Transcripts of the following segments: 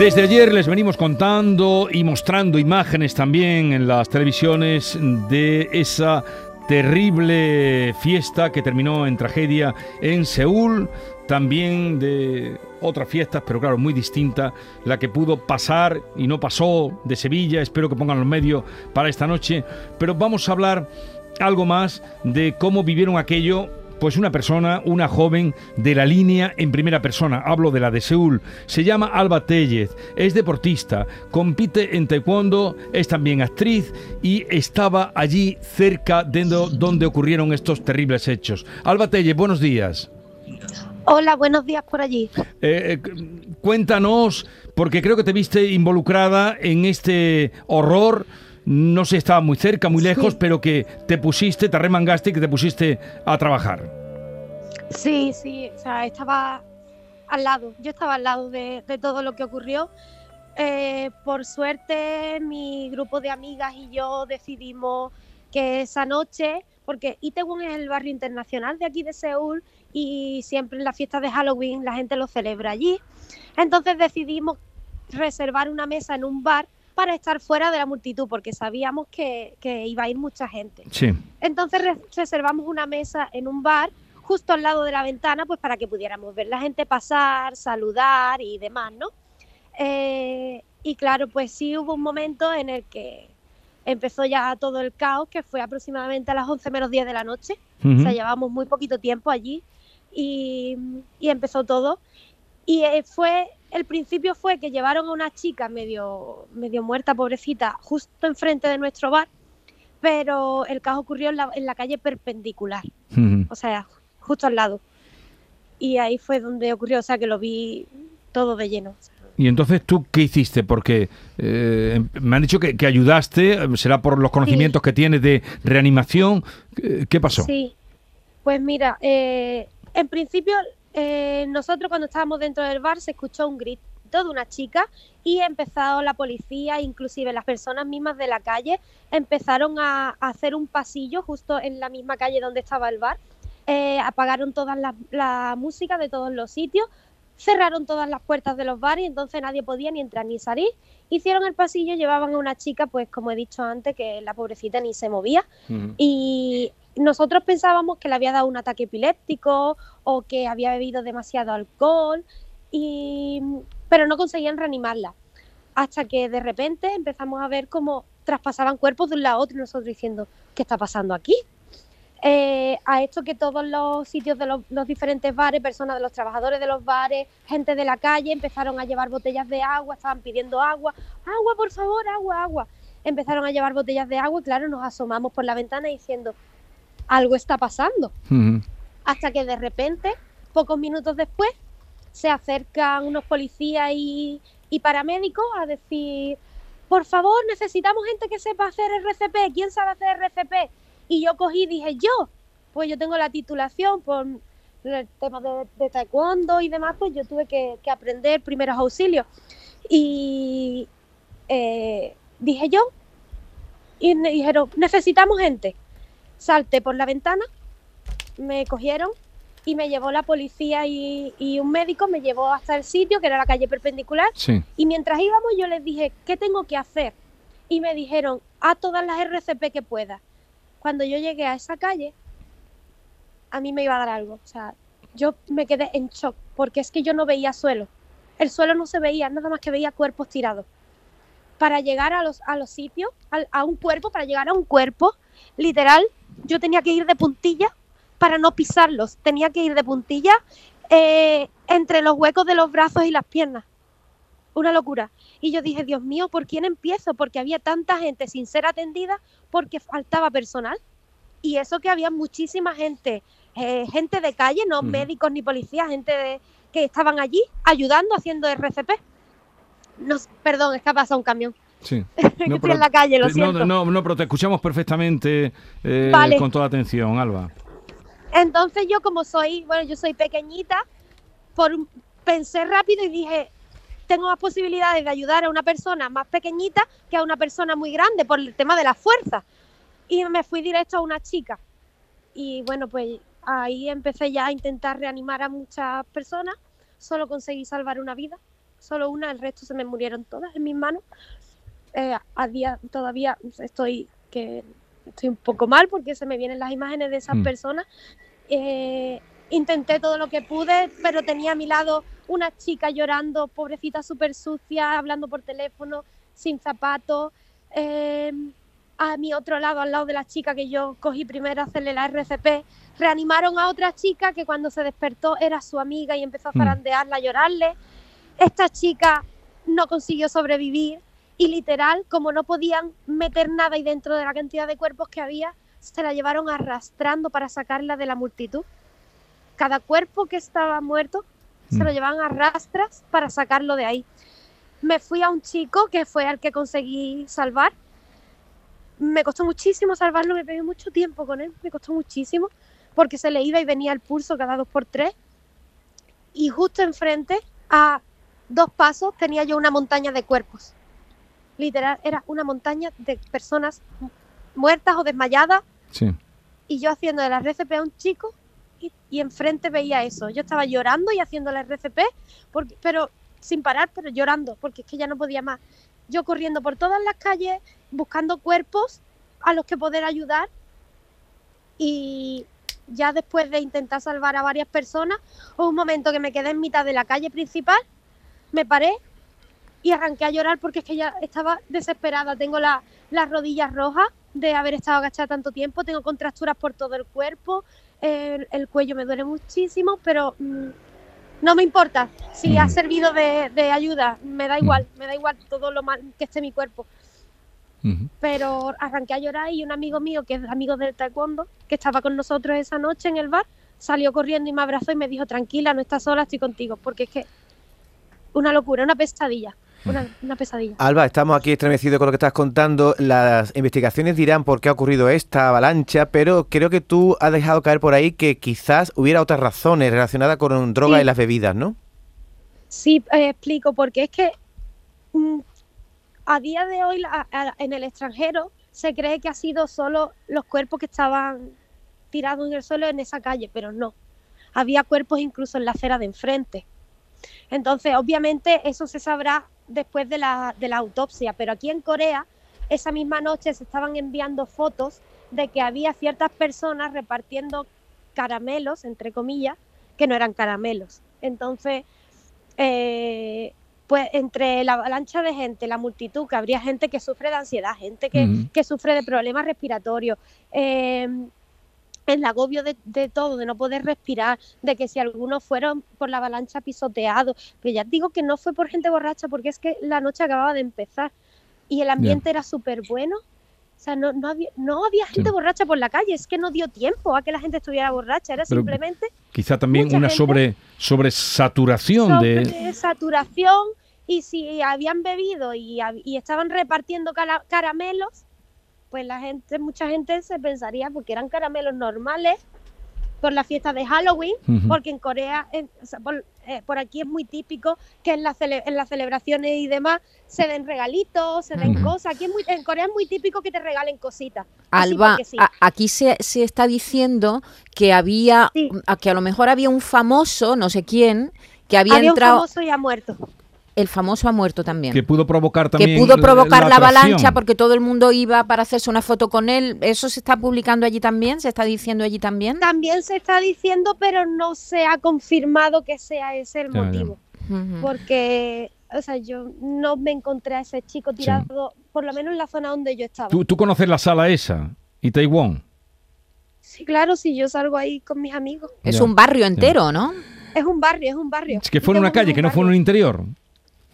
Desde ayer les venimos contando y mostrando imágenes también en las televisiones de esa terrible fiesta que terminó en tragedia en Seúl, también de otras fiestas, pero claro, muy distinta, la que pudo pasar y no pasó de Sevilla, espero que pongan los medios para esta noche, pero vamos a hablar algo más de cómo vivieron aquello pues una persona, una joven de la línea en primera persona, hablo de la de Seúl, se llama Alba Tellez, es deportista, compite en taekwondo, es también actriz y estaba allí cerca de donde ocurrieron estos terribles hechos. Alba Tellez, buenos días. Hola, buenos días por allí. Eh, eh, cuéntanos, porque creo que te viste involucrada en este horror no sé, estaba muy cerca, muy lejos, pero que te pusiste, te remangaste y que te pusiste a trabajar. Sí, sí, o sea, estaba al lado, yo estaba al lado de, todo lo que ocurrió. Eh, por suerte, mi grupo de amigas y yo decidimos que esa noche, porque Itaewon es el barrio internacional de aquí de Seúl y siempre en la fiesta de Halloween la gente lo celebra allí. Entonces decidimos reservar una mesa en un bar para estar fuera de la multitud, porque sabíamos que, iba a ir mucha gente. Sí. Entonces reservamos una mesa en un bar justo al lado de la ventana, pues para que pudiéramos ver la gente pasar, saludar y demás, ¿no? Eh, y claro, pues sí hubo un momento en el que empezó ya todo el caos, que fue aproximadamente a las 11 menos 10 de la noche. O sea, llevamos muy poquito tiempo allí y, y empezó todo. Y eh, fue el principio fue que llevaron a una chica medio, medio muerta, pobrecita, justo enfrente de nuestro bar, pero el caso ocurrió en la, calle perpendicular, o sea, justo al lado. Y ahí fue donde ocurrió, o sea, que lo vi todo de lleno. ¿Y entonces tú qué hiciste? Porque eh, me han dicho que, ayudaste, será por los conocimientos que tienes de reanimación. ¿Qué pasó? Sí, pues mira, eh, en principio eh, nosotros cuando estábamos dentro del bar se escuchó un grito de una chica y empezó la policía, inclusive las personas mismas de la calle, empezaron a, hacer un pasillo justo en la misma calle donde estaba el bar. Eh, apagaron toda la, música de todos los sitios, cerraron todas las puertas de los bares y entonces nadie podía ni entrar ni salir. Hicieron el pasillo, llevaban a una chica, pues como he dicho antes, que la pobrecita ni se movía. Y nosotros pensábamos que le había dado un ataque epiléptico o que había bebido demasiado alcohol, y, pero no conseguían reanimarla. Hasta que de repente empezamos a ver cómo traspasaban cuerpos de un lado a otro y nosotros diciendo, ¿qué está pasando aquí? Eh, a esto que todos los sitios de los, los, diferentes bares, personas de los trabajadores de los bares, gente de la calle, empezaron a llevar botellas de agua, estaban pidiendo agua, agua, por favor, agua, agua. Empezaron a llevar botellas de agua y claro, nos asomamos por la ventana diciendo, algo está pasando. Hasta que de repente, pocos minutos después, se acercan unos policías y, paramédicos a decir, por favor, necesitamos gente que sepa hacer RCP, ¿quién sabe hacer RCP? Y yo cogí y dije, yo, pues yo tengo la titulación por el tema de, taekwondo y demás, pues yo tuve que, aprender primeros auxilios. Y eh, dije yo, y me dijeron, necesitamos gente salté por la ventana, me cogieron y me llevó la policía y, un médico, me llevó hasta el sitio, que era la calle perpendicular. Y mientras íbamos yo les dije, ¿qué tengo que hacer? Y me dijeron, a todas las RCP que puedas. Cuando yo llegué a esa calle, a mí me iba a dar algo. O sea, yo me quedé en shock, porque es que yo no veía suelo. El suelo no se veía, nada más que veía cuerpos tirados. Para llegar a los, a los sitios, a un cuerpo, para llegar a un cuerpo, literal, yo tenía que ir de puntilla para no pisarlos, tenía que ir de puntilla eh, entre los huecos de los brazos y las piernas. Una locura. Y yo dije, Dios mío, ¿por quién empiezo? Porque había tanta gente sin ser atendida porque faltaba personal. Y eso que había muchísima gente, eh, gente de calle, no médicos ni policías, gente de, que estaban allí ayudando, haciendo RCP. No, perdón, es que ha pasado un camión. Sí. No, estoy en la calle, lo siento. No, no, pero te escuchamos perfectamente eh, con toda atención, Alba. Entonces yo como soy, bueno, yo soy pequeñita, por pensé rápido y dije, tengo más posibilidades de ayudar a una persona más pequeñita que a una persona muy grande por el tema de la fuerza. Y me fui directo a una chica. Y bueno, pues ahí empecé ya a intentar reanimar a muchas personas. Solo conseguí salvar una vida solo una, el resto se me murieron todas en mis manos. Eh, a día todavía estoy que estoy un poco mal porque se me vienen las imágenes de esas Mm. personas. Eh, intenté todo lo que pude, pero tenía a mi lado una chica llorando, pobrecita súper sucia, hablando por teléfono, sin zapatos. Eh, a mi otro lado, al lado de la chica que yo cogí primero a hacerle la RCP, reanimaron a otra chica que cuando se despertó era su amiga y empezó a Mm. zarandearla, a llorarle. Esta chica no consiguió sobrevivir y literal, como no podían meter nada ahí dentro de la cantidad de cuerpos que había, se la llevaron arrastrando para sacarla de la multitud. Cada cuerpo que estaba muerto se lo Mm. llevaban a rastras para sacarlo de ahí. Me fui a un chico que fue al que conseguí salvar. Me costó muchísimo salvarlo, me pegué mucho tiempo con él, me costó muchísimo, porque se le iba y venía el pulso cada dos por tres. Y justo enfrente, a dos pasos, tenía yo una montaña de cuerpos. Literal, era una montaña de personas mu- muertas o desmayadas, Sí. y yo haciendo de la RCP a un chico y, y enfrente veía eso. Yo estaba llorando y haciendo la RCP, porque, pero sin parar, pero llorando, porque es que ya no podía más. Yo corriendo por todas las calles, buscando cuerpos a los que poder ayudar y ya después de intentar salvar a varias personas, hubo un momento que me quedé en mitad de la calle principal, me paré y arranqué a llorar porque es que ya estaba desesperada. Tengo la- las rodillas rojas de haber estado agachada tanto tiempo, tengo contracturas por todo el cuerpo, el, el cuello me duele muchísimo, pero mm, no me importa. Si ha Mm. servido de, de ayuda, me da igual, me da igual todo lo mal que esté mi cuerpo. Pero arranqué a llorar y un amigo mío, que es amigo del taekwondo, que estaba con nosotros esa noche en el bar, salió corriendo y me abrazó y me dijo, tranquila, no estás sola, estoy contigo, porque es que una locura, una pesadilla, una, una pesadilla. Alba, estamos aquí estremecidos con lo que estás contando. Las investigaciones dirán por qué ha ocurrido esta avalancha, pero creo que tú has dejado caer por ahí que quizás hubiera otras razones relacionadas con drogas Sí. y las bebidas, ¿no? Sí, eh, explico, porque es que mm, a día de hoy a- en el extranjero se cree que ha sido solo los cuerpos que estaban tirados en el suelo en esa calle, pero no. Había cuerpos incluso en la acera de enfrente. Entonces, obviamente, eso se sabrá después de la, de la autopsia, pero aquí en Corea, esa misma noche se estaban enviando fotos de que había ciertas personas repartiendo caramelos, entre comillas, que no eran caramelos. Entonces, eh, pues entre la avalancha de gente, la multitud, que habría gente que sufre de ansiedad, gente que sufre de problemas respiratorios, eh, el agobio de, de todo, de no poder respirar, de que si algunos fueron por la avalancha pisoteados, pero ya digo que no fue por gente borracha, porque es que la noche acababa de empezar y el ambiente era súper bueno. O sea, no, no, había, no había gente Sí. borracha por la calle, es que no dio tiempo a que la gente estuviera borracha, era Pero- simplemente Quizá también una gente- sobre, sobre saturación de... saturación y si habían bebido y, estaban repartiendo caramelos, pues la gente, mucha gente se pensaría porque eran caramelos normales por la fiesta de Halloween, porque en Corea, en- o sea, por, eh, por aquí es muy típico que en, la cele- en las celebraciones y demás se den regalitos, se den cosas. Aquí es muy, en Corea es muy típico que te regalen cositas. Alba, porque sí. a- aquí se, se está diciendo que había, Sí. a- que a lo mejor había un famoso, no sé quién, que había, Había un entrado, famoso y ha muerto. El famoso ha muerto también. Que pudo provocar que también pudo provocar la, avalancha porque todo el mundo iba para hacerse una foto con él. ¿Eso se está publicando allí también? ¿Se está diciendo allí también? También se está diciendo, pero no se ha confirmado que sea ese el Ya, ya. motivo. Porque, o sea, yo no me encontré a ese chico tirado, por lo menos en la zona donde yo estaba. ¿Tú, tú conoces la sala esa y Taiwán. Sí, claro, si yo salgo ahí con mis amigos. Es Ya, un barrio entero, ¿no? Es un barrio, es un barrio. Es que fue en una calle, que no fue en un interior.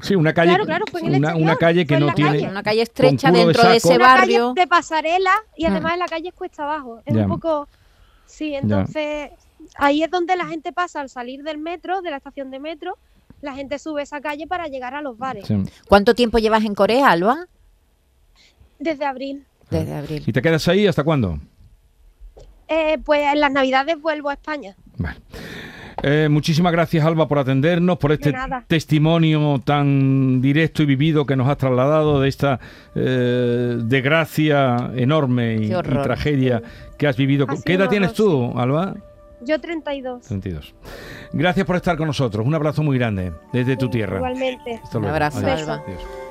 Sí, una calle, Claro, claro, el una, calle que no tiene... calle. Una calle estrecha de dentro de, ese Una barrio. calle de pasarela y Mm. además la calle es cuesta abajo. Es Ya. un poco... Sí, entonces ahí es donde la gente pasa al salir del metro, de la estación de metro, la gente sube esa calle para llegar a los bares. Sí. ¿Cuánto tiempo llevas en Corea, Alba? Desde abril. Desde abril. ¿Y te quedas ahí hasta cuándo? Eh, pues en las navidades vuelvo a España. Vale. Eh, muchísimas gracias, Alba, por atendernos, por este testimonio tan directo y vivido que nos has trasladado de esta eh, desgracia enorme y, tragedia que has vivido. ¿Qué edad tienes tú, Alba? Yo 32. 32. Gracias por estar con nosotros. Un abrazo muy grande desde tu tierra. Igualmente. Un abrazo, Adiós. Alba. Adiós.